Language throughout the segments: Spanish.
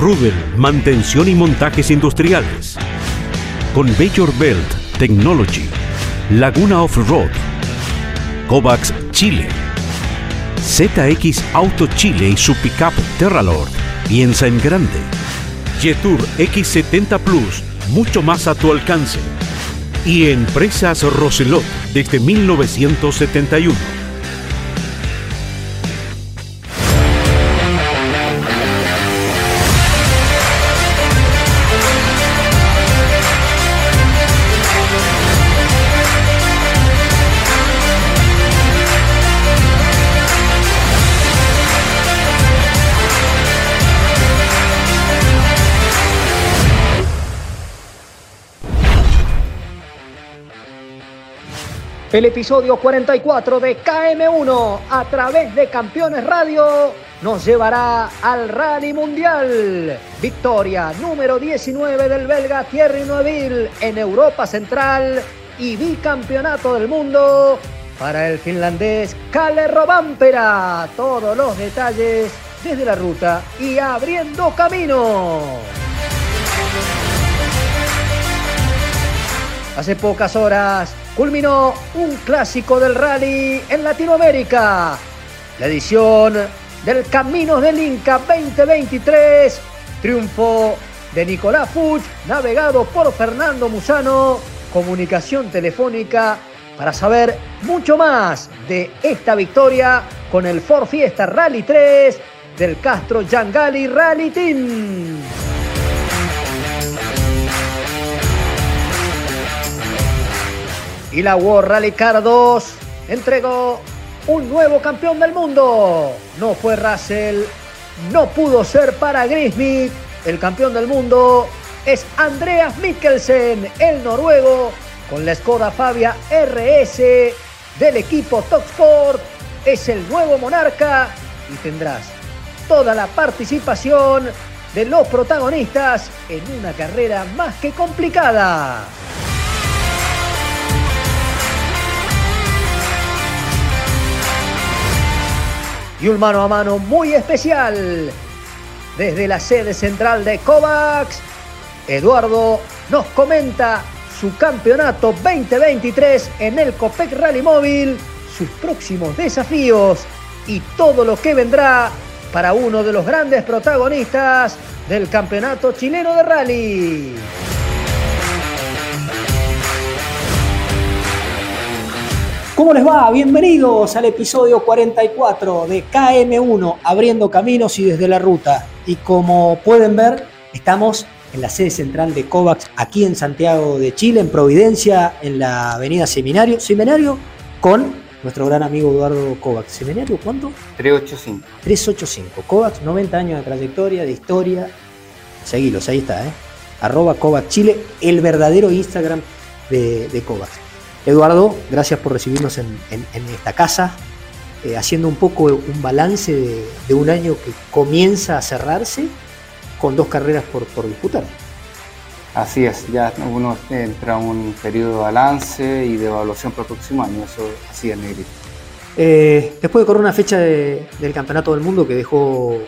Rubel, mantención y montajes industriales. Con Bayor Belt Technology, Laguna Off-Road, Kovacs Chile, ZX Auto Chile y su pickup Terralord. Piensa en grande. Jetour X70 Plus, mucho más a tu alcance. Y Empresas Roselot desde 1971 El episodio 44 de KM1 a través de Campeones Radio nos llevará al Rally Mundial. Victoria número 19 del belga Thierry Neuville en Europa Central y bicampeonato del mundo para el finlandés Kalle Robampera. Todos los detalles desde la ruta y abriendo camino. Hace pocas horas culminó un clásico del rally en Latinoamérica. La edición del Caminos del Inca 2023. Triunfo de Nicolás Fuch, navegado por Fernando Musano. Comunicación telefónica para saber mucho más de esta victoria con el Ford Fiesta Rally 3 del Castro Yangali Rally Team. Y la World Rally Car 2 entregó un nuevo campeón del mundo. No fue Russell, no pudo ser para Grismith. El campeón del mundo es Andreas Mikkelsen, el noruego, con la Skoda Fabia RS del equipo Sport. Es el nuevo monarca y tendrás toda la participación de los protagonistas en una carrera más que complicada. Y un mano a mano muy especial. Desde la sede central de Kovacs, Eduardo nos comenta su campeonato 2023 en el Copec Rally Móvil, sus próximos desafíos y todo lo que vendrá para uno de los grandes protagonistas del campeonato chileno de rally. ¿Cómo les va? Bienvenidos al episodio 44 de KM1, abriendo caminos y desde la ruta. Y como pueden ver, estamos en la sede central de COVAX, aquí en Santiago de Chile, en Providencia, en la avenida Seminario. Seminario con nuestro gran amigo Eduardo Kovacs. ¿Seminario cuánto? 385. 385. Kovacs, 90 años de trayectoria, de historia. Seguilos, ahí está, ¿eh? Arroba Kovacs Chile, el verdadero Instagram de, de Kovacs. Eduardo, gracias por recibirnos en, esta casa, eh, haciendo un poco un balance de, un año que comienza a cerrarse con dos carreras por, disputar. Así es, ya uno entra en un periodo de balance y de evaluación para el próximo año, eso así es negrito. Eh, después de correr una fecha del Campeonato del Mundo que dejó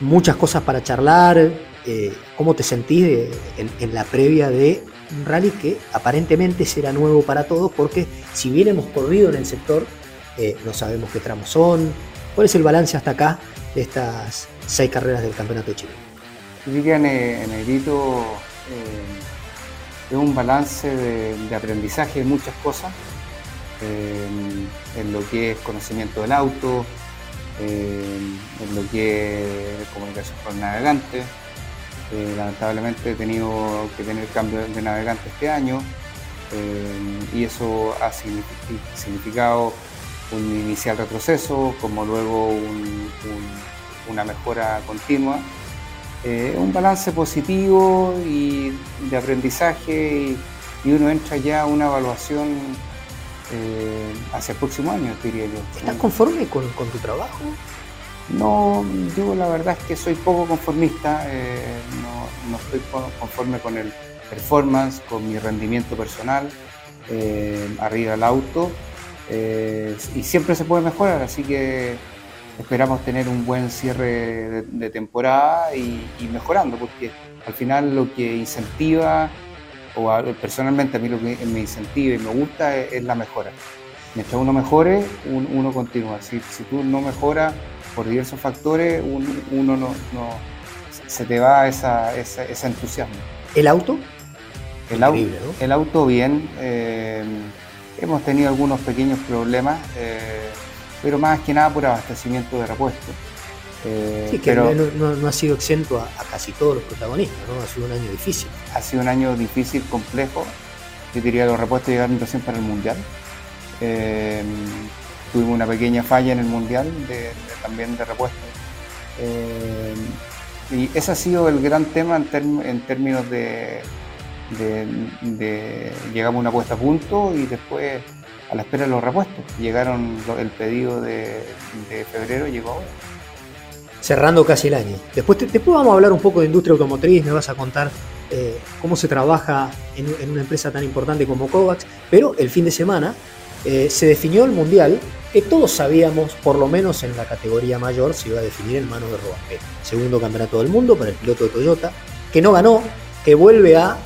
muchas cosas para charlar, eh, ¿cómo te sentís en, la previa de un rally que aparentemente será nuevo para todos porque si bien hemos corrido en el sector, eh, no sabemos qué tramos son. ¿Cuál es el balance hasta acá de estas seis carreras del Campeonato de Chile? Diría Negrito eh, es un balance de, aprendizaje de muchas cosas, eh, en lo que es conocimiento del auto, en lo que es comunicación con el navegante, eh, lamentablemente he tenido que tener cambio de navegante este año eh, y eso ha significado un inicial retroceso, como luego una mejora continua. eh, un balance positivo y de aprendizaje y, uno entra ya a una evaluación eh, hacia el próximo año, diría yo. ¿Estás conforme con, tu trabajo? No, yo la verdad es que soy poco conformista, eh, no, no, estoy conforme con el performance, con mi rendimiento personal, arriba del auto, y siempre se puede mejorar, así que esperamos tener un buen cierre de, temporada y, mejorando, porque al final lo que incentiva, o personalmente a mí lo que me incentiva y me gusta es, la mejora. Mientras uno mejore, uno continúa. Si, si tú no mejoras por diversos factores, uno no, se te va esa, ese entusiasmo. ¿El auto? El, el auto bien. Eh, hemos tenido algunos pequeños problemas. Eh, pero más que nada por abastecimiento de repuestos. Eh, sí, que pero no, ha sido exento a, casi todos los protagonistas, ¿no? Ha sido un año difícil. Ha sido un año difícil, complejo. Yo diría que los repuestos llegaron recién para el Mundial. Tuvimos una pequeña falla en el Mundial también de repuestos. Eh, y ese ha sido el gran tema en, términos de, de, llegamos a una puesta a punto y después a la espera de los repuestos. Llegaron, el pedido de, febrero llegó ahora. Cerrando casi el año. Después, después vamos a hablar un poco de industria automotriz, me vas a contar eh, cómo se trabaja en, una empresa tan importante como Kovacs, pero el fin de semana eh, se definió el Mundial, que todos sabíamos, por lo menos en la categoría mayor, se iba a definir en manos de Robampera. Segundo campeonato del mundo para el piloto de Toyota, que no ganó, que vuelve a,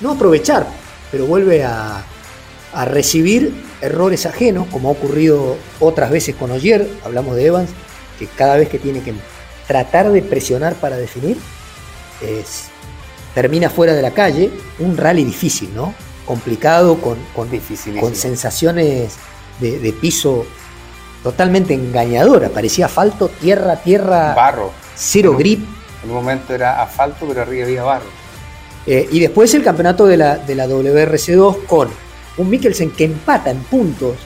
no aprovechar, pero vuelve a, a recibir errores ajenos, como ha ocurrido otras veces con Oyer, hablamos de Evans, que cada vez que tiene que tratar de presionar para definir, termina fuera de la calle, un rally difícil, ¿no? Complicado, con, con, con sensaciones de, piso totalmente engañadora, parecía asfalto, tierra, tierra, barro, cero grip. En un momento era asfalto, pero arriba había barro. Eh, y después el campeonato de la, de la WRC2 con un Mikkelsen que empata en puntos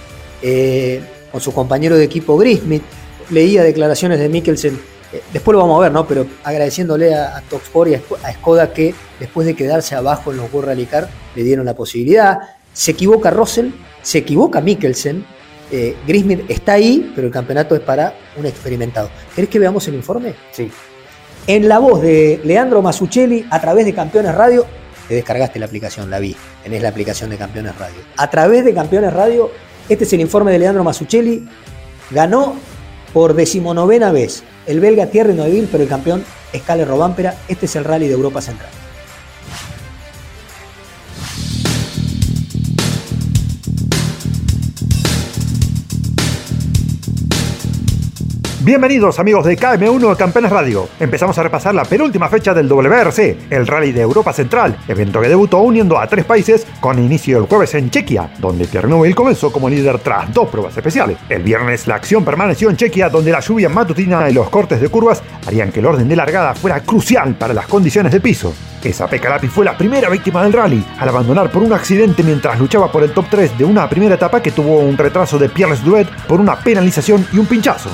eh, con su compañero de equipo Grismith. Leía declaraciones de Mikkelsen, eh, después lo vamos a ver, ¿no? Pero agradeciéndole a, a y a, Skoda que después de quedarse abajo en los World Rally Car le dieron la posibilidad. Se equivoca Russell, se equivoca Mikkelsen. Eh, está ahí, pero el campeonato es para un experimentado. ¿Querés que veamos el informe? Sí. En la voz de Leandro Masuccelli, a través de Campeones Radio, te descargaste la aplicación, la vi. Tenés la aplicación de Campeones Radio. A través de Campeones Radio, este es el informe de Leandro Masuccelli. Ganó por decimonovena vez el belga Thierry Neuville, pero el campeón es Cale Robampera. Este es el rally de Europa Central. Bienvenidos amigos de KM1 Campeones Radio. Empezamos a repasar la penúltima fecha del WRC, el Rally de Europa Central, evento que debutó uniendo a tres países con inicio el jueves en Chequia, donde Tiernobyl comenzó como líder tras dos pruebas especiales. El viernes la acción permaneció en Chequia, donde la lluvia matutina y los cortes de curvas harían que el orden de largada fuera crucial para las condiciones de piso. Esa Pecalapi fue la primera víctima del rally, al abandonar por un accidente mientras luchaba por el top 3 de una primera etapa que tuvo un retraso de Pierres Duet por una penalización y un pinchazo.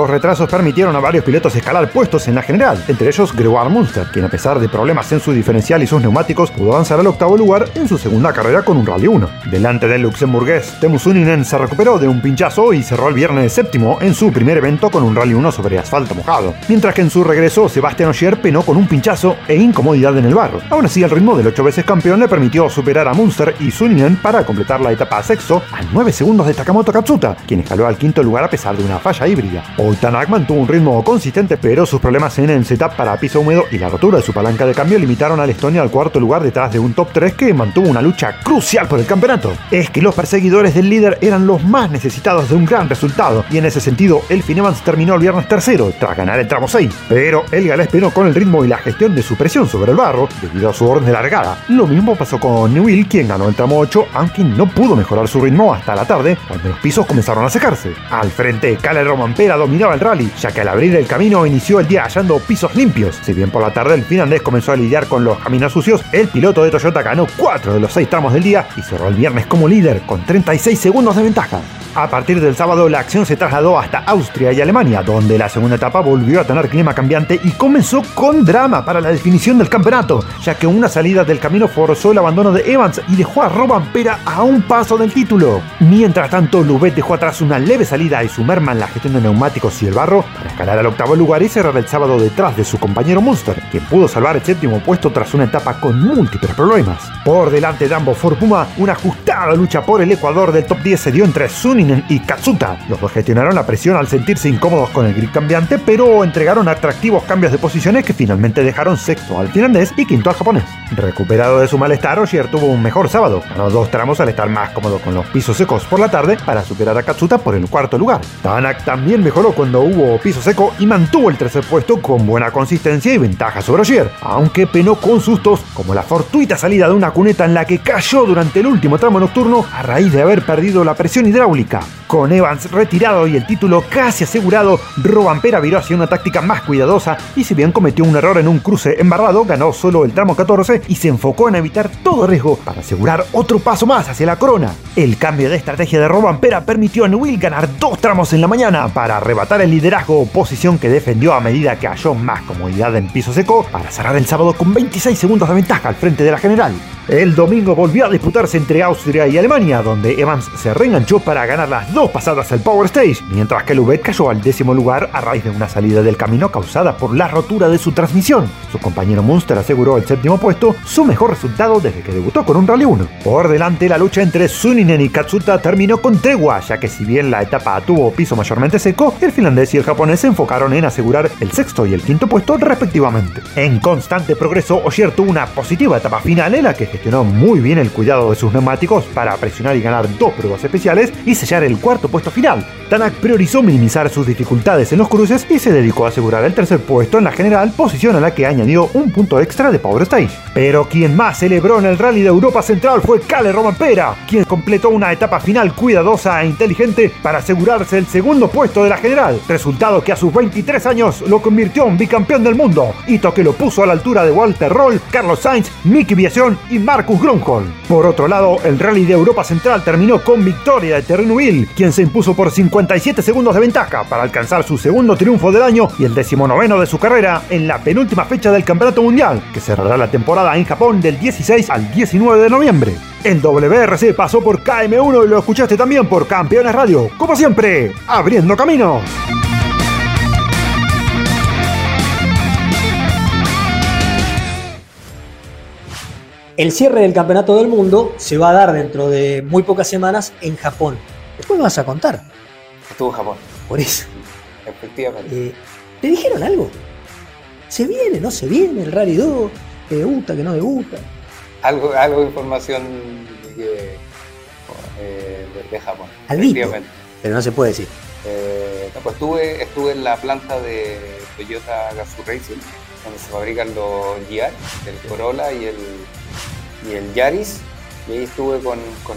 Estos retrasos permitieron a varios pilotos escalar puestos en la general, entre ellos Gregoire Munster, quien a pesar de problemas en su diferencial y sus neumáticos pudo avanzar al octavo lugar en su segunda carrera con un Rally 1. Delante del luxemburgués, Temu Suninen se recuperó de un pinchazo y cerró el viernes séptimo en su primer evento con un Rally 1 sobre asfalto mojado, mientras que en su regreso Sebastián Ogier penó con un pinchazo e incomodidad en el barro. Aún así, el ritmo del 8 veces campeón le permitió superar a Munster y Suninen para completar la etapa sexto a 9 segundos de Takamoto Katsuta, quien escaló al quinto lugar a pesar de una falla híbrida. Oitanak mantuvo un ritmo consistente, pero sus problemas en el setup para piso húmedo y la rotura de su palanca de cambio limitaron al Estonia al cuarto lugar detrás de un top 3 que mantuvo una lucha crucial por el campeonato. Es que los perseguidores del líder eran los más necesitados de un gran resultado, y en ese sentido, el Evans terminó el viernes tercero, tras ganar el tramo 6. Pero el galés penó con el ritmo y la gestión de su presión sobre el barro, debido a su orden de largada. Lo mismo pasó con Newell, quien ganó el tramo 8, aunque no pudo mejorar su ritmo hasta la tarde, cuando los pisos comenzaron a secarse. Al frente, Roman Romampera dominaba el rally, ya que al abrir el camino inició el día hallando pisos limpios. Si bien por la tarde el finlandés comenzó a lidiar con los caminos sucios, el piloto de Toyota ganó 4 de los 6 tramos del día y cerró el viernes como líder con 36 segundos de ventaja. A partir del sábado la acción se trasladó hasta Austria y Alemania, donde la segunda etapa volvió a tener clima cambiante y comenzó con drama para la definición del campeonato, ya que una salida del camino forzó el abandono de Evans y dejó a Robampera a un paso del título. Mientras tanto, Lubet dejó atrás una leve salida y su merma en la gestión de neumáticos y el barro para escalar al octavo lugar y cerrar el sábado detrás de su compañero Munster, quien pudo salvar el séptimo puesto tras una etapa con múltiples problemas. Por delante de ambos Ford Puma, una ajustada lucha por el Ecuador del top 10 se dio entre Suninen y Katsuta. Los dos gestionaron la presión al sentirse incómodos con el grip cambiante, pero entregaron atractivos cambios de posiciones que finalmente dejaron sexto al finlandés y quinto al japonés. Recuperado de su malestar, Oshier tuvo un mejor sábado. Ganó dos tramos al estar más cómodo con los pisos secos por la tarde para superar a Katsuta por el cuarto lugar. Tanak también mejoró cuando hubo piso seco y mantuvo el tercer puesto con buena consistencia y ventaja sobre Oshier, aunque penó con sustos como la fortuita salida de una cuneta en la que cayó durante el último tramo nocturno a raíz de haber perdido la presión hidráulica. Con Evans retirado y el título casi asegurado, Robampera viró hacia una táctica más cuidadosa y si bien cometió un error en un cruce embarrado, ganó solo el tramo 14 y se enfocó en evitar todo riesgo para asegurar otro paso más hacia la corona. El cambio de estrategia de Robampera permitió a Newell ganar dos tramos en la mañana para arrebatar el liderazgo, posición que defendió a medida que halló más comodidad en piso seco para cerrar el sábado con 26 segundos de ventaja al frente de la general. El domingo volvió a disputarse entre Austria y Alemania, donde Evans se reenganchó para ganar las dos pasadas al Power Stage, mientras que Lubet cayó al décimo lugar a raíz de una salida del camino causada por la rotura de su transmisión. Su compañero Munster aseguró el séptimo puesto, su mejor resultado desde que debutó con un Rally 1. Por delante, la lucha entre Suninen y Katsuta terminó con tregua, ya que si bien la etapa tuvo piso mayormente seco, el finlandés y el japonés se enfocaron en asegurar el sexto y el quinto puesto respectivamente. En constante progreso, Oshier tuvo una positiva etapa final en la que gestionó muy bien el cuidado de sus neumáticos para presionar y ganar dos pruebas especiales y sellar el cuarto puesto final. Tanak priorizó minimizar sus dificultades en los cruces y se dedicó a asegurar el tercer puesto en la general, posición a la que añadió un punto extra de Power Stage. Pero quien más celebró en el Rally de Europa Central fue Cale Romampera, quien completó una etapa final cuidadosa e inteligente para asegurarse el segundo puesto de la general, resultado que a sus 23 años lo convirtió en bicampeón del mundo, hito que lo puso a la altura de Walter Roll, Carlos Sainz, Mickey Viación y Marcus Grunholm. Por otro lado, el Rally de Europa Central terminó con victoria de Terrenuil, quien se impuso por 57 segundos de ventaja para alcanzar su segundo triunfo del año y el decimonoveno de su carrera en la penúltima fecha del Campeonato Mundial, que cerrará la temporada en Japón del 16 al 19 de noviembre. El WRC pasó por KM1 y lo escuchaste también por Campeones Radio. Como siempre, abriendo caminos. El cierre del Campeonato del Mundo se va a dar dentro de muy pocas semanas en Japón. Después me vas a contar. Estuvo en Japón. Por eso. Efectivamente. Eh, ¿Te dijeron algo? ¿Se viene, no se viene el Rally 2? ¿Que debuta, que no debuta? Algo, algo de información de, eh, de, de Japón. Algo. Pero no se puede decir. Eh, no, pues estuve, estuve en la planta de Toyota Gazoo Racing, donde se fabrican los GR, el Corolla y el, y el Yaris. Y ahí estuve con, con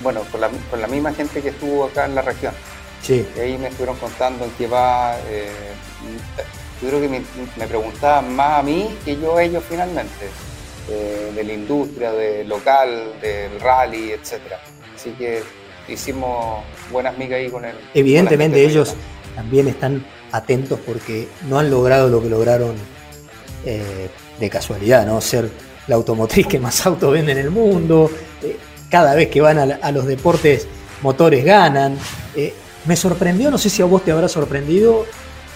bueno, con la, con la, misma gente que estuvo acá en la región. Sí. Y ahí me estuvieron contando en qué va. Eh, yo creo que me, me, preguntaban más a mí que yo a ellos finalmente, eh, de la industria, del local, del rally, etc. Así que hicimos buenas migas ahí con él. Evidentemente ellos también están atentos porque no han logrado lo que lograron eh, de casualidad, ¿no? Ser la automotriz que más autos vende en el mundo. Eh, cada vez que van a, a, los deportes motores ganan. Eh, me sorprendió, no sé si a vos te habrá sorprendido,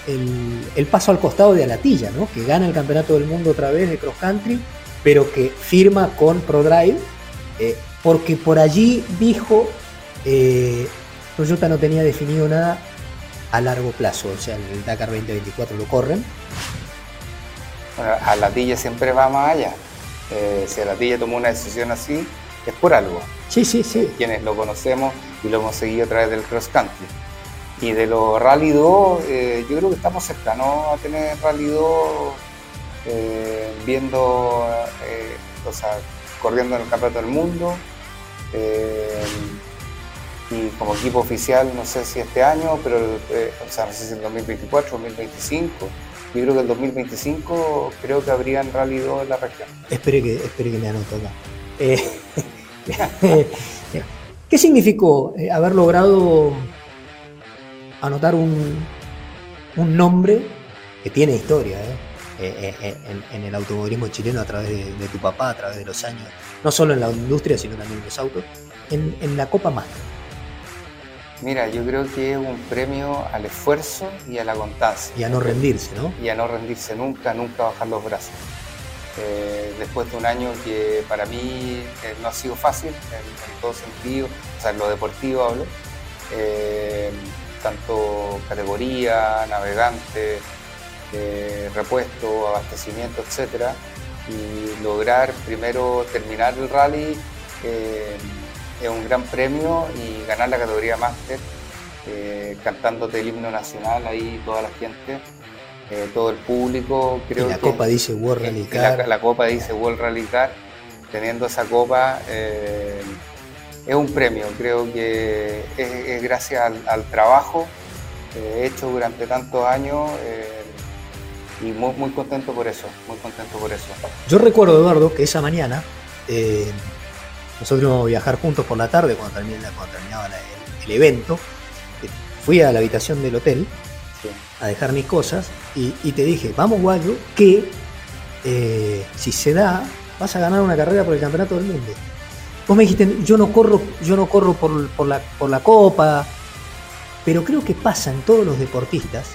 el, el, paso al costado de Alatilla, ¿no? que gana el campeonato del mundo otra vez de cross country, pero que firma con ProDrive, eh, porque por allí dijo eh, Toyota no tenía definido nada a largo plazo, o sea, el Dakar 2024 lo corren. Bueno, Alatilla siempre va más allá. Eh, si Alatilla tomó una decisión así, es por algo. Sí, sí, sí. Quienes lo conocemos y lo hemos seguido a través del cross country. Y de los Rally 2, eh, yo creo que estamos cercanos a tener Rally 2 eh, viendo, eh, o sea, corriendo en el Campeonato del Mundo. Eh, y como equipo oficial, no sé si este año, pero, o sea, no sé si en 2024 o 2025. Yo creo que el 2025 creo que habrían Rally 2 en la región. Espere que, espere que me anoto acá. ¿Qué significó eh, haber logrado anotar un, un nombre que tiene historia eh, en, el automovilismo chileno a través de, tu papá, a través de los años, no solo en la industria, sino también en los autos, en, la Copa Master? Mira, yo creo que es un premio al esfuerzo y a la constancia. Y a no rendirse, ¿no? Y a no rendirse nunca, nunca bajar los brazos. Eh, después de un año que para mí eh, no ha sido fácil en, todo sentido, o sea, en lo deportivo hablo, eh, tanto categoría, navegante, repuesto, abastecimiento, etc. Y lograr primero terminar el rally es un gran premio y ganar la categoría máster cantándote el himno nacional ahí toda la gente eh, todo el público. Creo la copa dice World Rally Car. La, copa dice World Rally Car. Teniendo esa copa eh, es un premio, creo que es, gracias al, trabajo eh, hecho durante tantos años y muy, muy contento por eso, muy contento por eso. Yo recuerdo, Eduardo, que esa mañana nosotros íbamos a viajar juntos por la tarde cuando, terminaba, el evento. Fui a la habitación del hotel a dejar mis cosas y, te dije, vamos Guayo, que eh, si se da, vas a ganar una carrera por el campeonato del mundo. Vos me dijiste, yo no corro, yo no corro por, la, por la copa, pero creo que pasa en todos los deportistas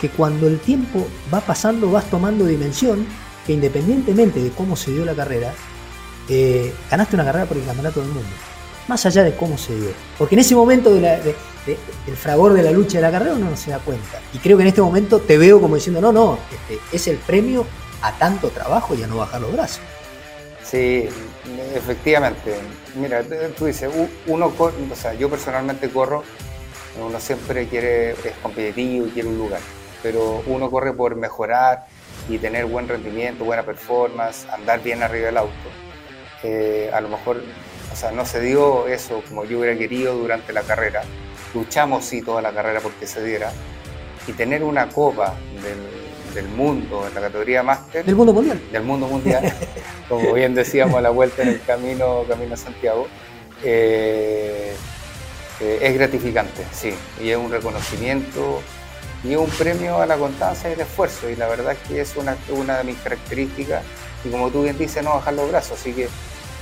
que cuando el tiempo va pasando vas tomando dimensión que independientemente de cómo se dio la carrera, ganaste una carrera por el campeonato del mundo. Más allá de cómo se dio. Porque en ese momento de la, el fragor de la lucha de la carrera uno no se da cuenta. Y creo que en este momento te veo como diciendo, no, no, este, es el premio a tanto trabajo y a no bajar los brazos. Sí, efectivamente. Mira, tú dices, uno, o sea, yo personalmente corro, uno siempre quiere, es competitivo y quiere un lugar, pero uno corre por mejorar y tener buen rendimiento, buena performance, andar bien arriba del auto. Eh, a lo mejor, o sea, no se dio eso como yo hubiera querido durante la carrera, luchamos sí toda la carrera porque se diera, y tener una copa del, mundo en la categoría máster. Del mundo mundial. Del mundo mundial, como bien decíamos a la vuelta en el camino, camino a Santiago, eh, eh, es gratificante, sí, y es un reconocimiento y un premio a la constancia y el esfuerzo, y la verdad es que es una, una de mis características, y como tú bien dices, no bajar los brazos, así que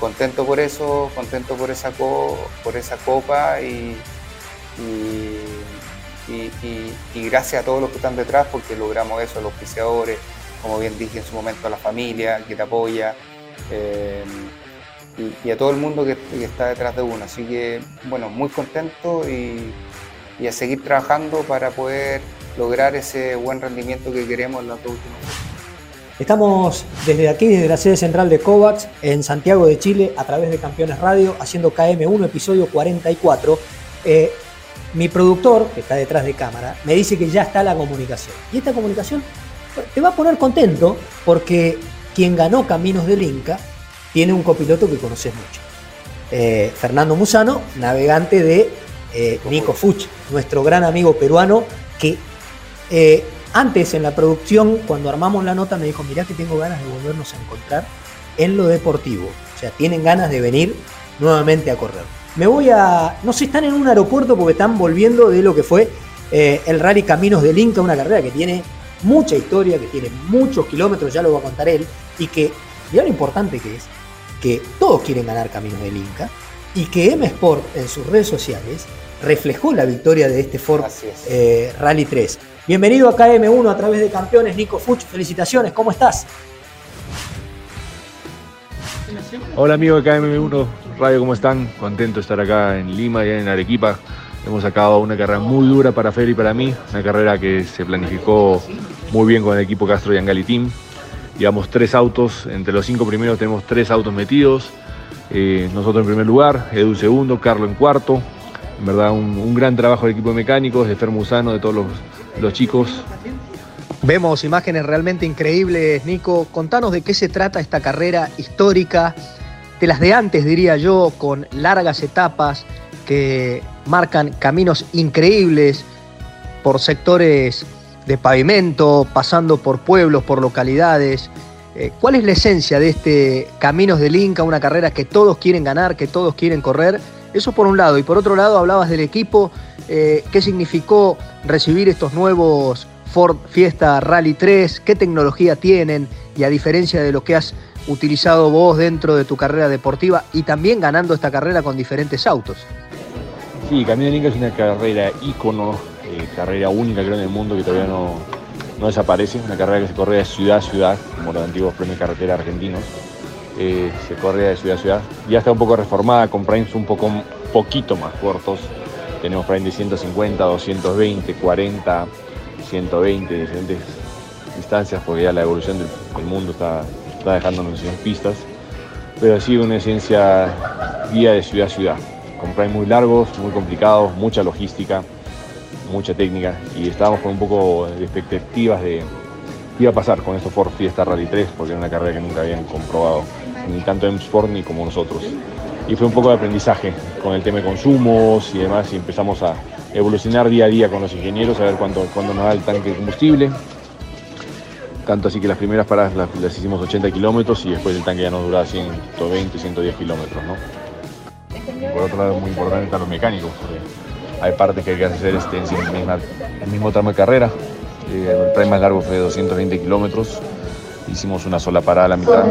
contento por eso, contento por esa, por esa copa y gracias a todos los que están detrás porque logramos eso, los auspiciadores, como bien dije en su momento, a la familia que te apoya eh, y, a todo el mundo que, está detrás de uno. Así que, bueno, muy contento y, a seguir trabajando para poder lograr ese buen rendimiento que queremos en los dos últimos años. Estamos desde aquí, desde la sede central de COVAX, en Santiago de Chile, a través de Campeones Radio, haciendo KM1, episodio 44 mi productor, que está detrás de cámara, me dice que ya está la comunicación. Y esta comunicación te va a poner contento porque quien ganó Caminos del Inca tiene un copiloto que conoces mucho. Eh, Fernando Musano, navegante de eh, Nico Fuch, nuestro gran amigo peruano, que eh, antes en la producción, cuando armamos la nota, me dijo, mirá que tengo ganas de volvernos a encontrar en lo deportivo. O sea, tienen ganas de venir nuevamente a correr. Me voy a. No sé, están en un aeropuerto porque están volviendo de lo que fue eh, el Rally Caminos del Inca, una carrera que tiene mucha historia, que tiene muchos kilómetros, ya lo va a contar él, y que, mirá lo importante que es, que todos quieren ganar Caminos del Inca, y que M Sport en sus redes sociales reflejó la victoria de este Ford eh, Rally 3. Bienvenido a KM1 a través de campeones, Nico Fuch, felicitaciones, ¿cómo estás? Hola amigo de KM1 Radio, ¿cómo están? Contento de estar acá en Lima y en Arequipa. Hemos sacado una carrera muy dura para Fer y para mí, una carrera que se planificó muy bien con el equipo Castro y Angali Team. Llevamos tres autos, entre los cinco primeros tenemos tres autos metidos. Eh, nosotros en primer lugar, Edu segundo, Carlo en cuarto. En verdad un, gran trabajo del equipo de mecánicos, de Fer Musano, de todos los, los chicos. Vemos imágenes realmente increíbles, Nico. Contanos de qué se trata esta carrera histórica, de las de antes, diría yo, con largas etapas que marcan caminos increíbles por sectores de pavimento, pasando por pueblos, por localidades. Eh, ¿Cuál es la esencia de este Caminos del Inca, una carrera que todos quieren ganar, que todos quieren correr Eso por un lado. Y por otro lado, hablabas del equipo. Eh, ¿Qué significó recibir estos nuevos Ford Fiesta Rally 3? ¿Qué tecnología tienen? Y a diferencia de lo que has utilizado vos dentro de tu carrera deportiva y también ganando esta carrera con diferentes autos. Sí, Camino Inca es una carrera ícono, eh, carrera única creo en el mundo que todavía no, no desaparece, una carrera que se corre de ciudad a ciudad, como los antiguos premios de carretera argentinos. Eh, se corre de ciudad a ciudad. Ya está un poco reformada, con primes un poco, poquito más cortos. Tenemos primes de 150, 220, 40, 120, diferentes distancias, porque ya la evolución del, mundo está, está dejándonos en pistas. Pero sí una esencia guía de ciudad a ciudad, con primes muy largos, muy complicados, mucha logística mucha técnica y estábamos con un poco de expectativas de iba a pasar con estos Ford Fiesta Rally 3 porque era una carrera que nunca habían comprobado ni tanto en Sport ni como nosotros. Y fue un poco de aprendizaje con el tema de consumos y demás y empezamos a evolucionar día a día con los ingenieros a ver cuánto, cuándo nos da el tanque de combustible. Tanto así que las primeras paradas las, hicimos 80 kilómetros y después el tanque ya nos duraba 120, 110 kilómetros. ¿no? por otro lado, muy importante están los mecánicos hay partes que hay que hacer este, en el mismo tramo de carrera. Eh, el tren más largo fue de 220 kilómetros. Hicimos una sola parada a la mitad,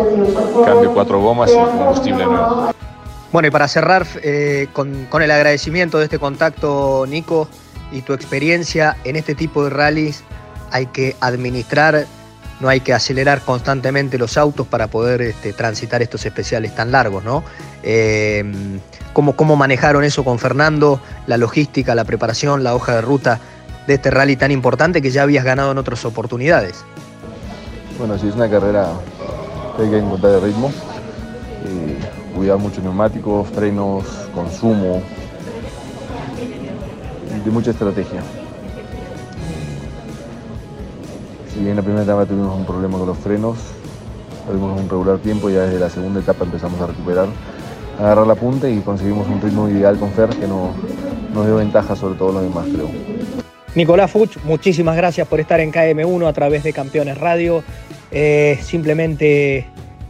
cambio cuatro gomas y combustible nuevo. Bueno, y para cerrar eh, con, el agradecimiento de este contacto, Nico, y tu experiencia en este tipo de rallies, hay que administrar, no hay que acelerar constantemente los autos para poder este, transitar estos especiales tan largos, ¿no? Eh, cómo, manejaron eso con Fernando, la logística, la preparación, la hoja de ruta de este rally tan importante que ya habías ganado en otras oportunidades. Bueno, sí, es una carrera que hay que encontrar de ritmo, cuidar mucho neumáticos, frenos, consumo, de mucha estrategia. Si bien en la primera etapa tuvimos un problema con los frenos, tuvimos un regular tiempo, ya desde la segunda etapa empezamos a recuperar agarrar la punta y conseguimos un ritmo ideal con Fer que no, nos dio ventaja sobre todo los demás, creo. Nicolás Fuch, muchísimas gracias por estar en KM1 a través de Campeones Radio. Eh, simplemente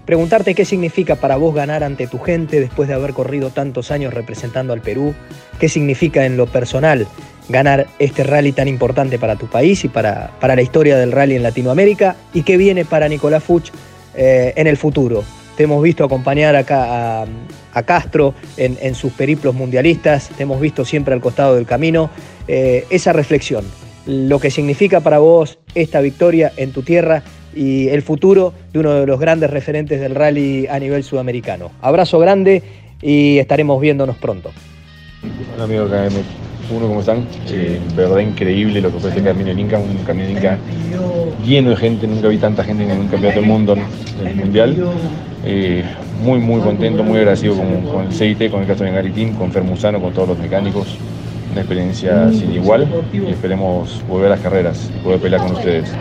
preguntarte qué significa para vos ganar ante tu gente después de haber corrido tantos años representando al Perú. ¿Qué significa en lo personal ganar este rally tan importante para tu país y para, para la historia del rally en Latinoamérica? ¿Y qué viene para Nicolás Fuch eh, en el futuro? Te hemos visto acompañar acá a, Castro en, sus periplos mundialistas, te hemos visto siempre al costado del camino. Eh, esa reflexión, lo que significa para vos esta victoria en tu tierra y el futuro de uno de los grandes referentes del rally a nivel sudamericano. Abrazo grande y estaremos viéndonos pronto. Hola amigo KM1, ¿cómo están? Eh, verdad increíble lo que fue este Camino en Inca, un Camino Inca lleno de gente, nunca vi tanta gente en un campeonato del mundo, en el mundial. Eh, muy, muy contento, muy agradecido con, el CIT, con el caso de Garitín, con Fermusano, con todos los mecánicos. Una experiencia sin igual y esperemos volver a las carreras y poder pelear con ustedes.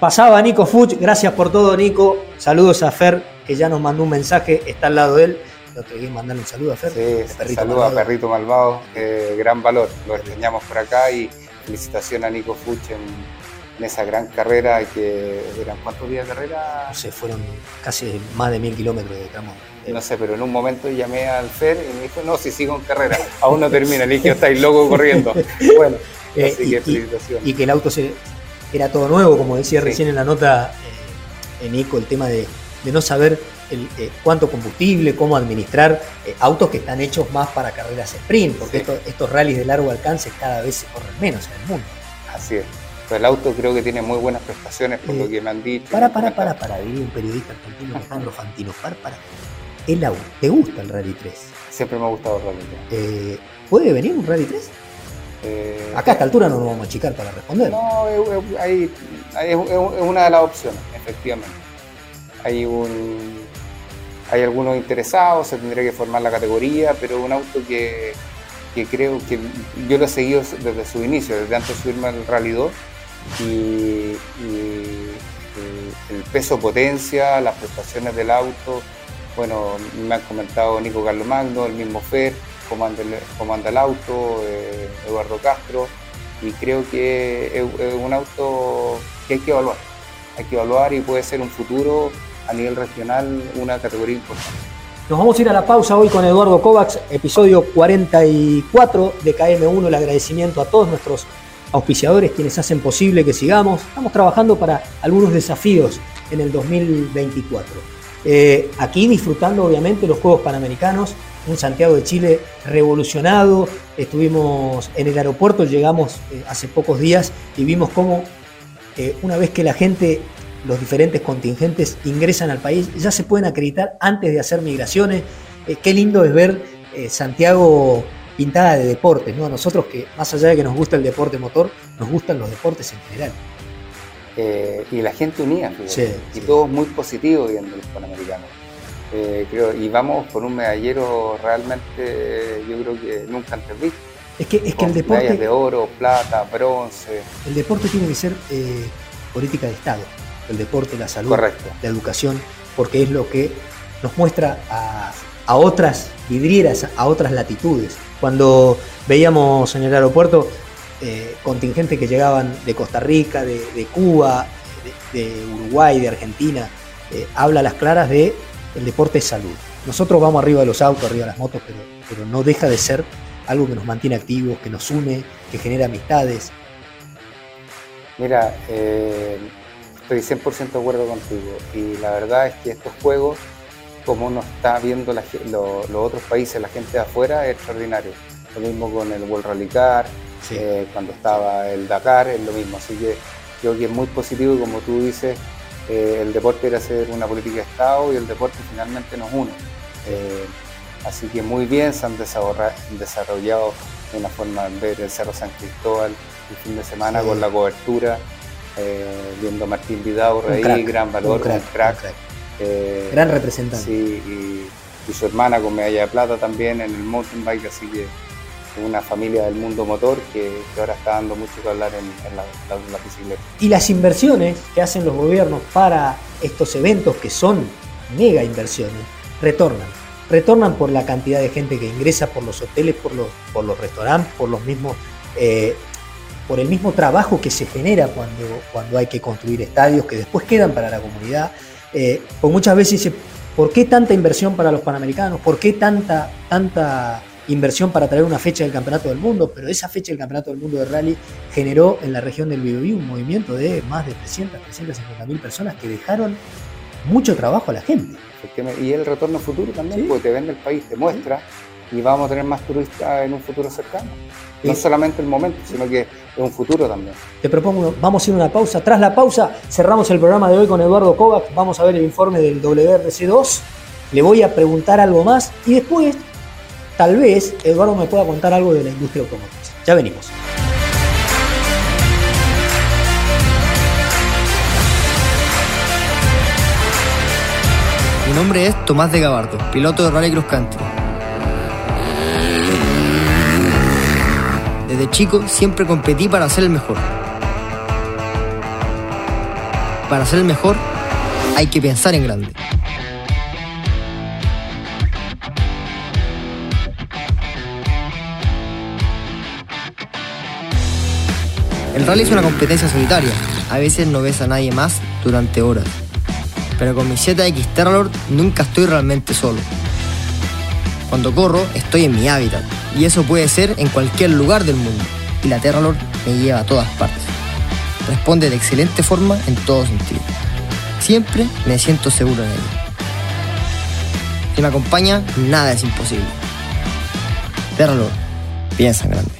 Pasaba Nico Fuch, gracias por todo Nico. Saludos a Fer, que ya nos mandó un mensaje, está al lado de él. ¿No te mandarle un saludo a Fer? Sí, saludo a Perrito Malvado, gran valor. Lo extrañamos por acá y felicitación a Nico Fuch en, en esa gran carrera que eran cuántos días de carrera? No sé, fueron casi más de mil kilómetros de tramo. No sé, pero en un momento llamé al Fer y me dijo, no, si sigo en carrera, aún no termina. Le dije, estáis loco corriendo. Bueno, eh, así y, que felicitaciones. Y, que el auto se, era todo nuevo, como decía recién en la nota eh, en el tema de, no saber el, eh, cuánto combustible, cómo administrar autos que están hechos más para carreras sprint, porque estos, estos rallies de largo alcance cada vez se corren menos en el mundo. Así es el auto creo que tiene muy buenas prestaciones por lo que me han dicho. Para, para, para, para, viene un periodista argentino Alejandro Fantino. Para, para. El auto, ¿te gusta el Rally 3? Siempre me ha gustado el Rally 3. Eh, ¿Puede venir un Rally 3? Eh, Acá a esta altura no nos vamos a achicar para responder. No, es, una de las opciones, efectivamente. Hay un hay algunos interesados, se tendría que formar la categoría, pero un auto que, que creo que yo lo he seguido desde su inicio, desde antes de subirme al Rally 2 y, el, peso potencia, las prestaciones del auto. Bueno, me han comentado Nico Carlos Magno, el mismo Fer, comanda el, auto, eh, Eduardo Castro, y creo que es, un auto que hay que evaluar. Hay que evaluar y puede ser un futuro a nivel regional una categoría importante. Nos vamos a ir a la pausa hoy con Eduardo Kovacs, episodio 44 de KM1, el agradecimiento a todos nuestros auspiciadores quienes hacen posible que sigamos. Estamos trabajando para algunos desafíos en el 2024. Eh, aquí disfrutando obviamente los Juegos Panamericanos, un Santiago de Chile revolucionado. Estuvimos en el aeropuerto, llegamos eh, hace pocos días y vimos cómo eh, una vez que la gente, los diferentes contingentes ingresan al país, ya se pueden acreditar antes de hacer migraciones. qué lindo es ver Santiago pintada de deportes, ¿no? A nosotros que, más allá de que nos gusta el deporte motor, nos gustan los deportes en general. Eh, y la gente unida, y todo muy positivo viendo los panamericanos. Eh, creo, y vamos por un medallero realmente, yo creo que nunca antes visto. Es que, es que el deporte. de oro, plata, bronce. El deporte tiene que ser eh, política de Estado. El deporte, la salud, la educación, porque es lo que nos muestra a, a otras vidrieras, a otras latitudes. Cuando veíamos en el aeropuerto eh, contingentes que llegaban de Costa Rica, de, Cuba, de, Uruguay, de Argentina, eh, habla a las claras de el deporte de salud. Nosotros vamos arriba de los autos, arriba de las motos, pero, pero no deja de ser algo que nos mantiene activos, que nos une, que genera amistades. Mira, eh, estoy 100% de acuerdo contigo y la verdad es que estos juegos como uno está viendo los otros países, la gente de afuera, es extraordinario. Lo mismo con el World Rally Car, eh, cuando estaba el Dakar, es lo mismo. Así que creo que es muy positivo y como tú dices, eh, el deporte era ser una política de Estado y el deporte finalmente nos une. Eh, así que muy bien, se han desarrollado de una forma de ver el Cerro San Cristóbal el fin de semana con la cobertura, viendo a Martín Vidaurre ahí, gran valor, un crack. Eh, Gran representante. Sí, y, su hermana con medalla de plata también en el mountain bike, así que una familia del mundo motor que, ahora está dando mucho que hablar en, la, bicicleta. Y las inversiones que hacen los gobiernos para estos eventos, que son mega inversiones, retornan. Retornan por la cantidad de gente que ingresa, por los hoteles, por los, por los restaurantes, por los mismos... Eh, por el mismo trabajo que se genera cuando, cuando hay que construir estadios que después quedan para la comunidad, eh, pues muchas veces dice, ¿por qué tanta inversión para los Panamericanos? ¿Por qué tanta, tanta inversión para traer una fecha del Campeonato del Mundo? Pero esa fecha del Campeonato del Mundo de Rally generó en la región del Biobío un movimiento de más de 300, 350 mil personas que dejaron mucho trabajo a la gente. Y el retorno futuro también, porque te vende el país, te muestra y vamos a tener más turistas en un futuro cercano. No solamente el momento, sino que es un futuro también. Te propongo, vamos a ir a una pausa. Tras la pausa, cerramos el programa de hoy con Eduardo Kovac. Vamos a ver el informe del WRC2. Le voy a preguntar algo más y después, tal vez, Eduardo me pueda contar algo de la industria automotriz. Ya venimos. Mi nombre es Tomás de Gabardo, piloto de Rally Cross Country Desde chico siempre competí para ser el mejor. Para ser el mejor hay que pensar en grande. El rally es una competencia solitaria. A veces no ves a nadie más durante horas. Pero con mi ZX Terralord nunca estoy realmente solo. Cuando corro, estoy en mi hábitat, y eso puede ser en cualquier lugar del mundo, y la Terralord me lleva a todas partes. Responde de excelente forma en todo sentido. Siempre me siento seguro en ella. Si me acompaña, nada es imposible. Terralord, piensa grande.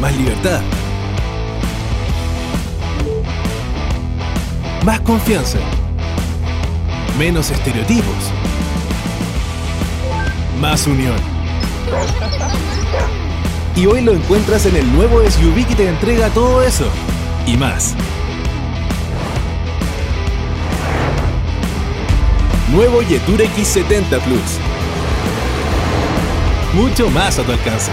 más libertad. Más confianza. Menos estereotipos. Más unión. Y hoy lo encuentras en el nuevo SUV que te entrega todo eso. Y más. Nuevo Yetur X70 Plus. Mucho más a tu alcance.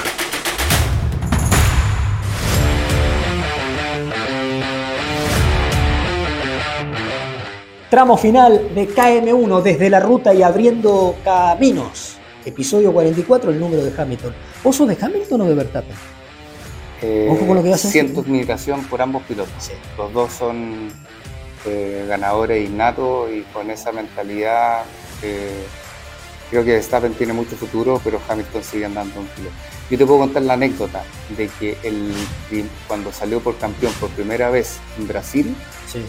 Tramo final de KM1 desde la ruta y abriendo caminos. Episodio 44, el número de Hamilton. ¿Vos sos de Hamilton o de Verstappen? Eh, Ojo con lo que vas a Siento admiración por ambos pilotos. Los dos son eh, ganadores innatos y con esa mentalidad eh, creo que Verstappen tiene mucho futuro, pero Hamilton sigue andando un piloto. Yo te puedo contar la anécdota de que el, cuando salió por campeón por primera vez en Brasil, sí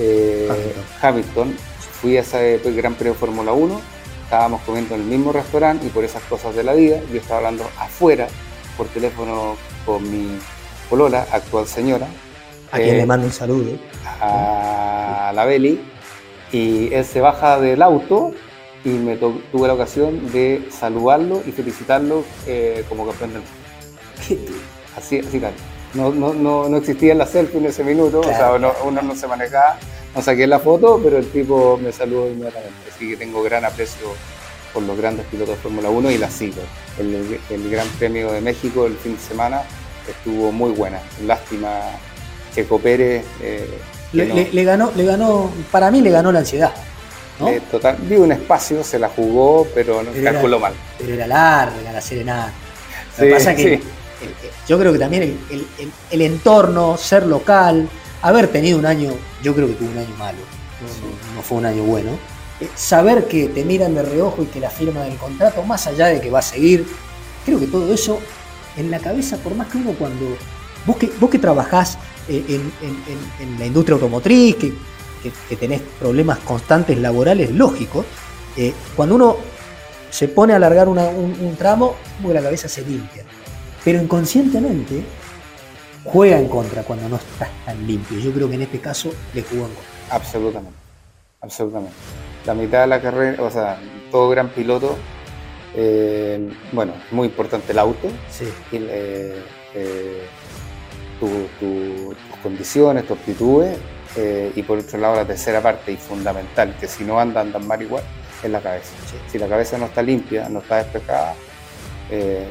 eh, Hamilton. Fui a ese Gran Premio Fórmula 1, estábamos comiendo en el mismo restaurante y por esas cosas de la vida, yo estaba hablando afuera por teléfono con mi polola, actual señora. A quien le eh, mando un saludo. A la Beli. Y él se baja del auto y me tuve la ocasión de saludarlo y felicitarlo eh, como campeón del mundo. Así, así tal no, no, no, no existía la selfie en ese minuto, o sea, uno, no se manejaba, no saqué la foto, pero el tipo me saludó inmediatamente, así que tengo gran aprecio por los grandes pilotos de Fórmula 1 y la sigo. El, el, Gran Premio de México el fin de semana estuvo muy buena, lástima Checo Pérez. Eh, le, ganó, le ganó, para mí le ganó la ansiedad. ¿no? total, vi un espacio, se la jugó, pero no calculó mal. Pero era larga la serenata. Lo que pasa que yo creo que también el, entorno, ser local, haber tenido un año, yo creo que tuvo un año malo. no, no fue un año bueno. Eh, saber que te miran de reojo y que la firma del contrato, más allá de que va a seguir, creo que todo eso en la cabeza, por más que uno cuando. Vos que, vos que trabajás eh, en, en- en- en la industria automotriz, que, que- que tenés problemas constantes laborales lógicos, eh, cuando uno se pone a alargar una- un, un tramo, como que la cabeza se limpia. Pero inconscientemente juega en contra cuando no estás tan limpio. Yo creo que en este caso le jugó en contra. Absolutamente, absolutamente. La mitad de la carrera, o sea, todo gran piloto, eh, bueno, muy importante el auto, y, eh, eh, tu- tu- tus condiciones, tus actitudes, eh, y por otro lado la tercera parte y fundamental, que si no anda, andan mal igual, es la cabeza. Si la cabeza no está limpia, no está despejada,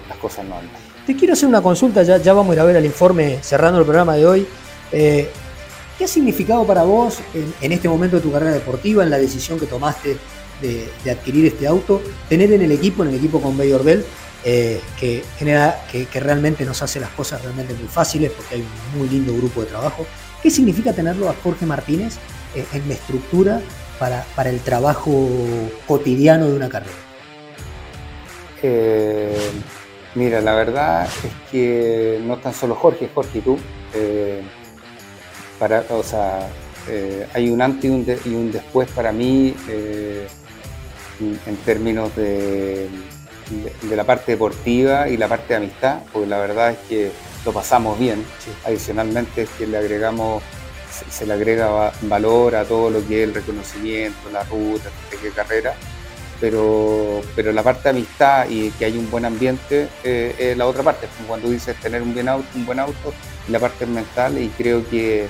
las cosas no andan. Te quiero hacer una consulta, ya, vamos a ir a ver el informe cerrando el programa de hoy. Eh, ¿Qué ha significado para vos en, este momento de tu carrera deportiva, en la decisión que tomaste de, adquirir este auto, tener en el equipo, en el equipo con Bayor Bell, eh, que, genera, que, realmente nos hace las cosas realmente muy fáciles porque hay un muy lindo grupo de trabajo? ¿Qué significa tenerlo a Jorge Martínez eh, en la estructura para, el trabajo cotidiano de una carrera? Mira, la verdad es que no tan solo Jorge, Jorge y tú. eh, para, o sea, eh, hay un antes y un, de- y un después para mí eh, en, en términos de, de- de la parte deportiva y la parte de amistad, porque la verdad es que lo pasamos bien. Adicionalmente es que le agregamos, se, se le agrega va- valor a todo lo que es el reconocimiento, la ruta, de qué carrera pero, pero la parte de amistad y que hay un buen ambiente eh, es la otra parte, cuando dices tener un, bien auto, un buen auto, la parte mental y creo que,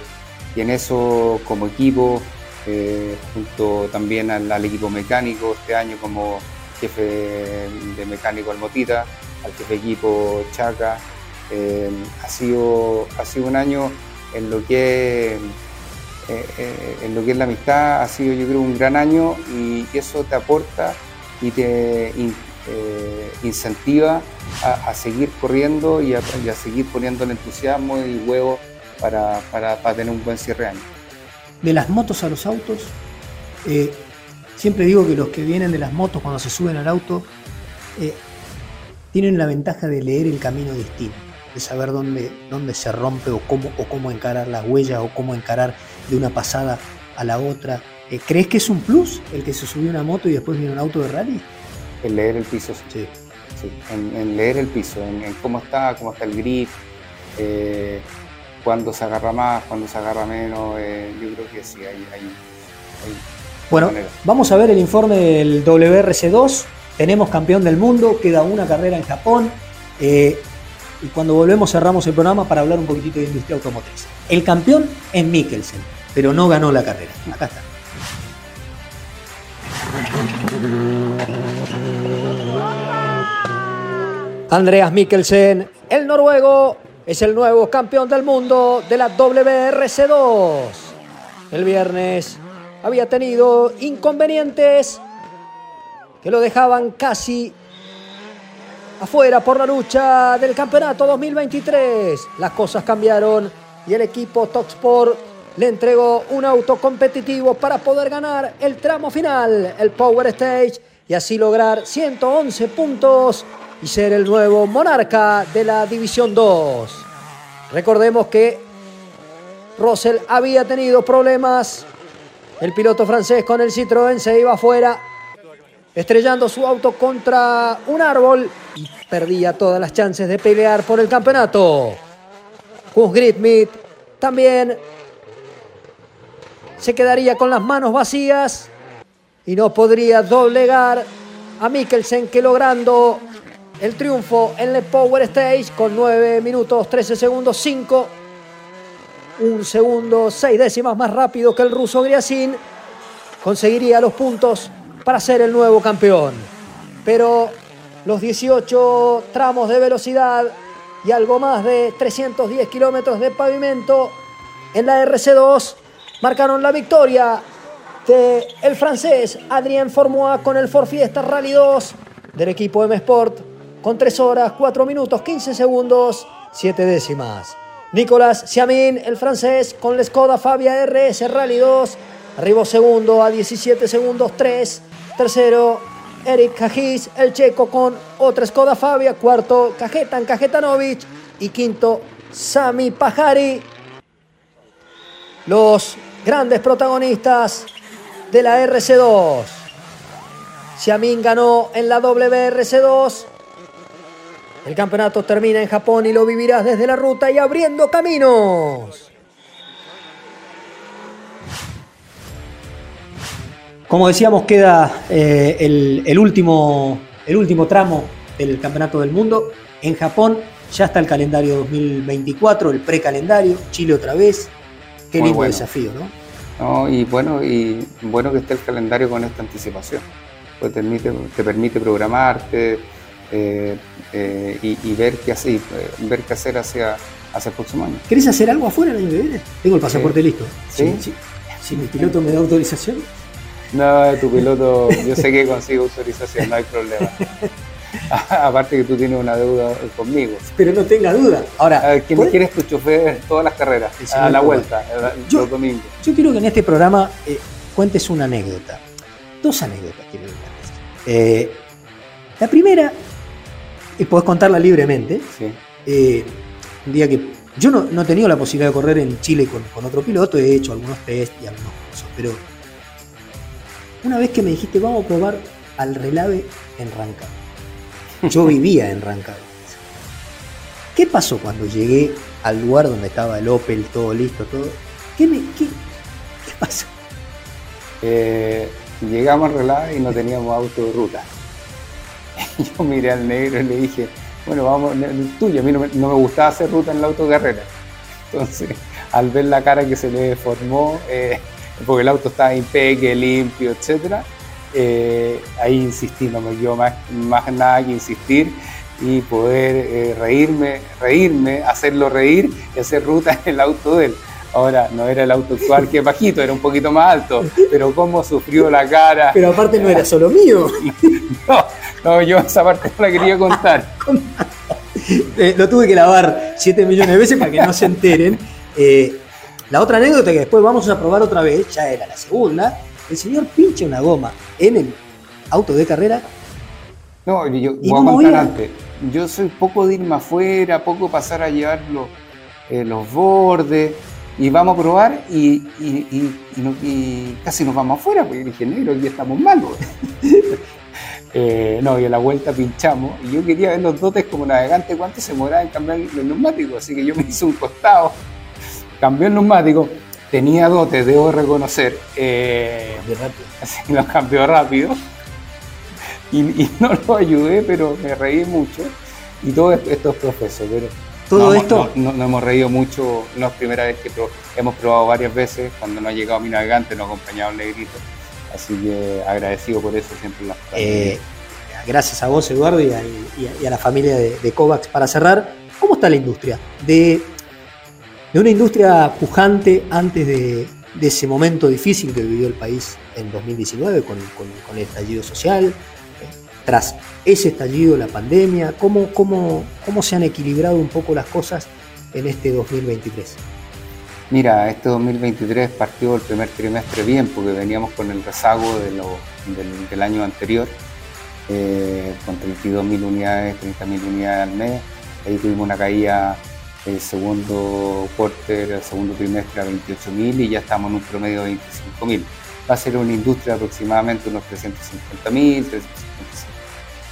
que en eso como equipo, eh, junto también al, al equipo mecánico este año como jefe de mecánico Almotita, al jefe de equipo Chaca, eh, ha, sido, ha sido un año en lo que eh, eh, en lo que es la amistad ha sido yo creo un gran año y eso te aporta y te eh, incentiva a, seguir corriendo y a, seguir poniendo el entusiasmo y huevo para, para- para tener un buen cierre año. de las motos a los autos, siempre digo que los que vienen de las motos cuando se suben al auto tienen la ventaja de leer el camino distinto, de saber dónde, dónde se rompe o cómo, o cómo encarar las huellas o cómo encarar de una pasada a la otra. Eh, ¿Crees que es un plus el que se subió una moto y después viene un auto de rally? El leer el piso, sí. Sí, en, en leer el piso, en, en cómo está, cómo está el grip, eh, cuándo se agarra más, cuándo se agarra menos, eh, yo creo que sí, hay, hay, hay Bueno, manera. vamos a ver el informe del WRC2. Tenemos campeón del mundo, queda una carrera en Japón. eh, y cuando volvemos cerramos el programa para hablar un poquitito de industria automotriz. El campeón es Mikkelsen, pero no ganó la carrera. Acá está. Andreas Mikkelsen, el noruego, es el nuevo campeón del mundo de la WRC2. El viernes había tenido inconvenientes que lo dejaban casi afuera por la lucha del campeonato 2023. Las cosas cambiaron y el equipo Toxport le entregó un auto competitivo para poder ganar el tramo final, el Power Stage, y así lograr 111 puntos y ser el nuevo monarca de la División 2. Recordemos que Russell había tenido problemas. El piloto francés con el Citroën se iba afuera, estrellando su auto contra un árbol y perdía todas las chances de pelear por el campeonato. Gus Gritmit también se quedaría con las manos vacías y no podría doblegar a Mikkelsen que logrando el triunfo en el Power Stage con 9 minutos 13 segundos 5 un segundo, seis décimas más rápido que el ruso Griasin, conseguiría los puntos para ser el nuevo campeón. Pero los 18 tramos de velocidad y algo más de 310 kilómetros de pavimento en la RC2 marcaron la victoria de el francés Adrien Formois con el Ford Fiesta Rally 2 del equipo M Sport con 3 horas, 4 minutos, 15 segundos, 7 décimas. Nicolas Siamin, el francés, con la Skoda Fabia RS Rally 2 Arribó segundo a 17 segundos 3. Tercero, Eric Kajis, el checo con otra Skoda Fabia. Cuarto, Kajetan Kajetanovic. Y quinto, Sami Pajari. Los grandes protagonistas de la RC2. Xiamin ganó en la WRC2. El campeonato termina en Japón y lo vivirás desde la ruta y abriendo caminos. Como decíamos, queda eh, el, el último, el último tramo del Campeonato del Mundo. En Japón ya está el calendario 2024, el precalendario, Chile otra vez. Qué lindo bueno. desafío, ¿no? No, y bueno, y bueno que esté el calendario con esta anticipación. Pues te permite, te permite programarte eh, eh, y, y ver qué hacer, eh, ver qué hacer hacia, hacia el próximo año. ¿Querés hacer algo afuera el año que viene? Tengo el pasaporte listo. ¿Sí? Si, si- si mi piloto me da autorización. No, tu piloto, yo sé que consigo autorización, no hay problema. Aparte que tú tienes una deuda conmigo. Pero no tenga duda. Ahora, A ver, ¿quién, ¿puede- quién es tu chofer todas las carreras? A la vuelta, el- Yo- los domingos. Yo quiero que en este programa eh, cuentes una anécdota. Dos anécdotas quiero que cuentes. Eh, la primera, y podés contarla libremente. Sí. eh, un día que yo no, no he tenido la posibilidad de correr en Chile con, con otro piloto, he hecho algunos test y algunos cursos, pero una vez que me dijiste, vamos a probar al relave en Rancagua. Yo vivía en Rancagua. ¿Qué pasó cuando llegué al lugar donde estaba el Opel, todo listo, todo? ¿Qué, me, qué, qué pasó? Eh, llegamos al relay y no teníamos auto de ruta. Yo miré al negro y le dije, bueno, vamos, el tuyo, a mí no me, no gustaba hacer ruta en la autocarrera. Entonces, al ver la cara que se le formó, eh, porque el auto estaba impeque, limpio, etc., ahí insistí, no me quedó más, más nada que insistir y poder eh, reírme, reírme, hacerlo reír y hacer ruta en el auto de él. Ahora, no era el auto actual que es bajito, era un poquito más alto, pero cómo sufrió la cara. Pero aparte no era solo mío. No, no, yo esa parte no la quería contar. Eh, lo tuve que lavar 7 millones de veces para que no se enteren. Eh, la otra anécdota que después vamos a probar otra vez, ya era la segunda, el señor pincha una goma en el auto de carrera. No, yo Y voy no a contar antes. Yo soy poco de irme afuera, poco pasar a llevar los, eh, los bordes y vamos a probar y, casi nos vamos afuera porque dije, negro, aquí estamos malos. Eh, no, y a la vuelta pinchamos y yo quería ver los dotes como navegante cuánto se demoraba en cambiar el neumático, así que yo me hice un costado, cambié el neumático, tenía dotes, debo reconocer, eh, así que lo cambió rápido. Y, y no lo ayudé, pero me reí mucho. Y todo esto, es profeso, pero Todo no, esto- no, no- no hemos reído mucho, no es primera vez que pro- hemos probado varias veces, cuando no ha llegado mi navegante nos ha acompañado el negrito, así que agradecido por eso siempre las Eh, gracias a vos, Eduardo, y a, y a- y a la familia de, de. Para cerrar, ¿cómo está la industria? De, de una industria pujante antes de, ese momento difícil que vivió el país en 2019 con, el estallido social. eh, Tras ese estallido, la pandemia, ¿cómo, cómo, ¿cómo se han equilibrado un poco las cosas en este 2023? Mira, este 2023 partió el primer trimestre bien porque veníamos con el rezago del año anterior, eh, con 32.000 unidades, 30.000 unidades al mes. Ahí tuvimos una caída el segundo quarter, el segundo trimestre a 28.000 y ya estamos en un promedio de 25.000. Va a ser una industria de aproximadamente unos 350.000,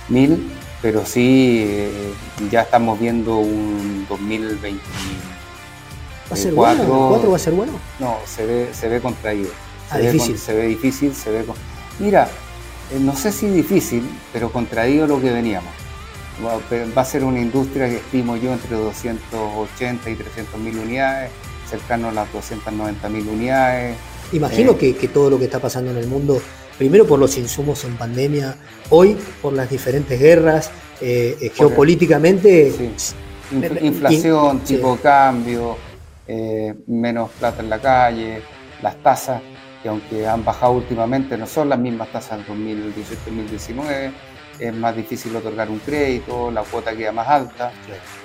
355.000, pero sí eh, ya estamos viendo un 2020. ¿Va a ser El bueno? ¿El cuatro- 4 va a ser bueno? No, se ve, se ve contraído. Se, Ah, ve, difícil. con- se ve difícil, se ve con- Mira, eh, no sé si difícil, pero contraído lo que veníamos. Va, a ser una industria que estimo yo entre 280 y 300 mil unidades, cercano a las 290 mil unidades. Imagino Eh, que, que todo lo que está pasando en el mundo, primero por los insumos en pandemia, hoy por las diferentes guerras, eh, eh, geopolíticamente, Inf- Eh, inflación, in- sí. tipo de cambio, menos plata en la calle, las tasas, que aunque han bajado últimamente, no son las mismas tasas del 2018-2019, es más difícil otorgar un crédito, la cuota queda más alta,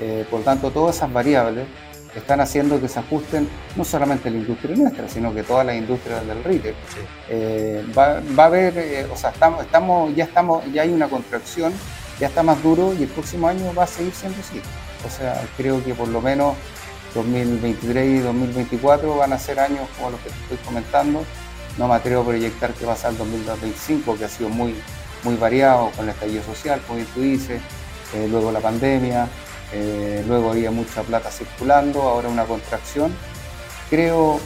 eh, por tanto todas esas variables están haciendo que se ajusten no solamente la industria nuestra, sino que todas las industrias del retail. Eh, va, a haber, eh, o sea, estamos, estamos, ya estamos, ya hay una contracción, ya está más duro y el próximo año va a seguir siendo así. O sea, creo que por lo menos 2023 y 2024 van a ser años como los que estoy comentando. No me atrevo a proyectar que va a ser el 2025, que ha sido muy, muy variado con el estallido social, como tú dices, eh, luego la pandemia, eh, luego había mucha plata circulando, ahora una contracción. Creo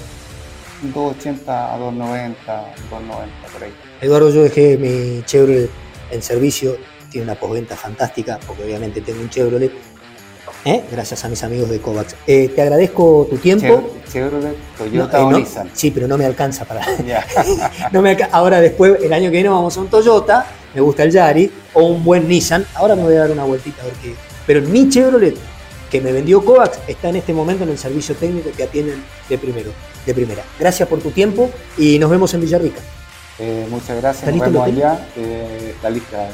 280 a 290, 290 por ahí. Eduardo, yo dejé mi Chevrolet en servicio, tiene una postventa fantástica, porque obviamente tengo un Chevrolet, ¿eh? gracias a mis amigos de Kovacs. Eh, te agradezco tu tiempo. Chevrolet, Toyota o Nissan. Sí, pero no me alcanza para... no me Ahora después, el año que viene vamos a un Toyota, me gusta el Yari, o un buen Nissan. Ahora me voy a dar una vueltita a ver qué pero mi Chevrolet que me vendió Kovacs está en este momento en el servicio técnico que atienden de primero, de primera. Gracias por tu tiempo y nos vemos en Villarrica. Eh, muchas gracias, nos vemos allá. Eh, está lista.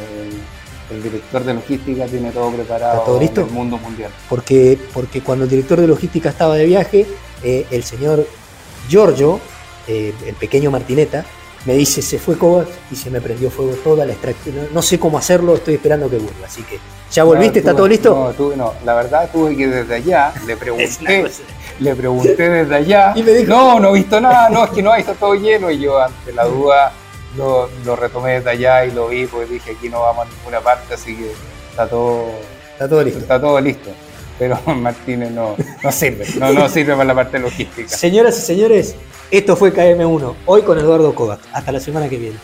El, director de logística tiene todo preparado ¿Está todo listo? el mundo mundial. Porque, porque cuando el director de logística estaba de viaje, eh, el señor Giorgio, el pequeño Martineta, me dice, se fue Kovacs y se me prendió fuego toda la extracción. No, sé cómo hacerlo, estoy esperando que vuelva. Así que, ¿ya volviste? ¿Está todo listo? No, tuve, no, la verdad tuve que desde allá, le pregunté, le pregunté desde allá. Y me dijo, no, no he visto nada, no, es que no, está todo lleno. Y yo, ante la duda, lo, lo retomé desde allá y lo vi, pues dije, aquí no vamos a ninguna parte, así que está todo, está todo listo. Está todo listo pero Martínez no, no sirve, no, no sirve para la parte logística. Señoras y señores, esto fue KM1, hoy con Eduardo Kovac. Hasta la semana que viene.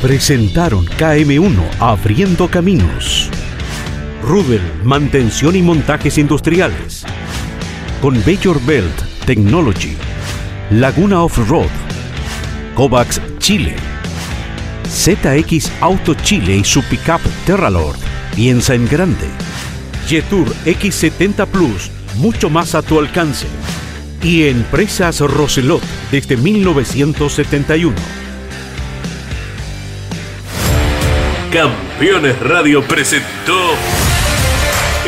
Presentaron KM1 Abriendo Caminos. Rubel, mantención y montajes industriales con Major Belt Technology, Laguna Off-Road, Kovacs Chile, ZX Auto Chile y su pickup Terralord. Piensa en grande. Jetour X70 Plus, mucho más a tu alcance. Y Empresas Roselot desde 1971. Campeones Radio presentó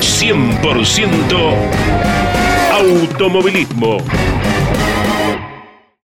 100% automovilismo.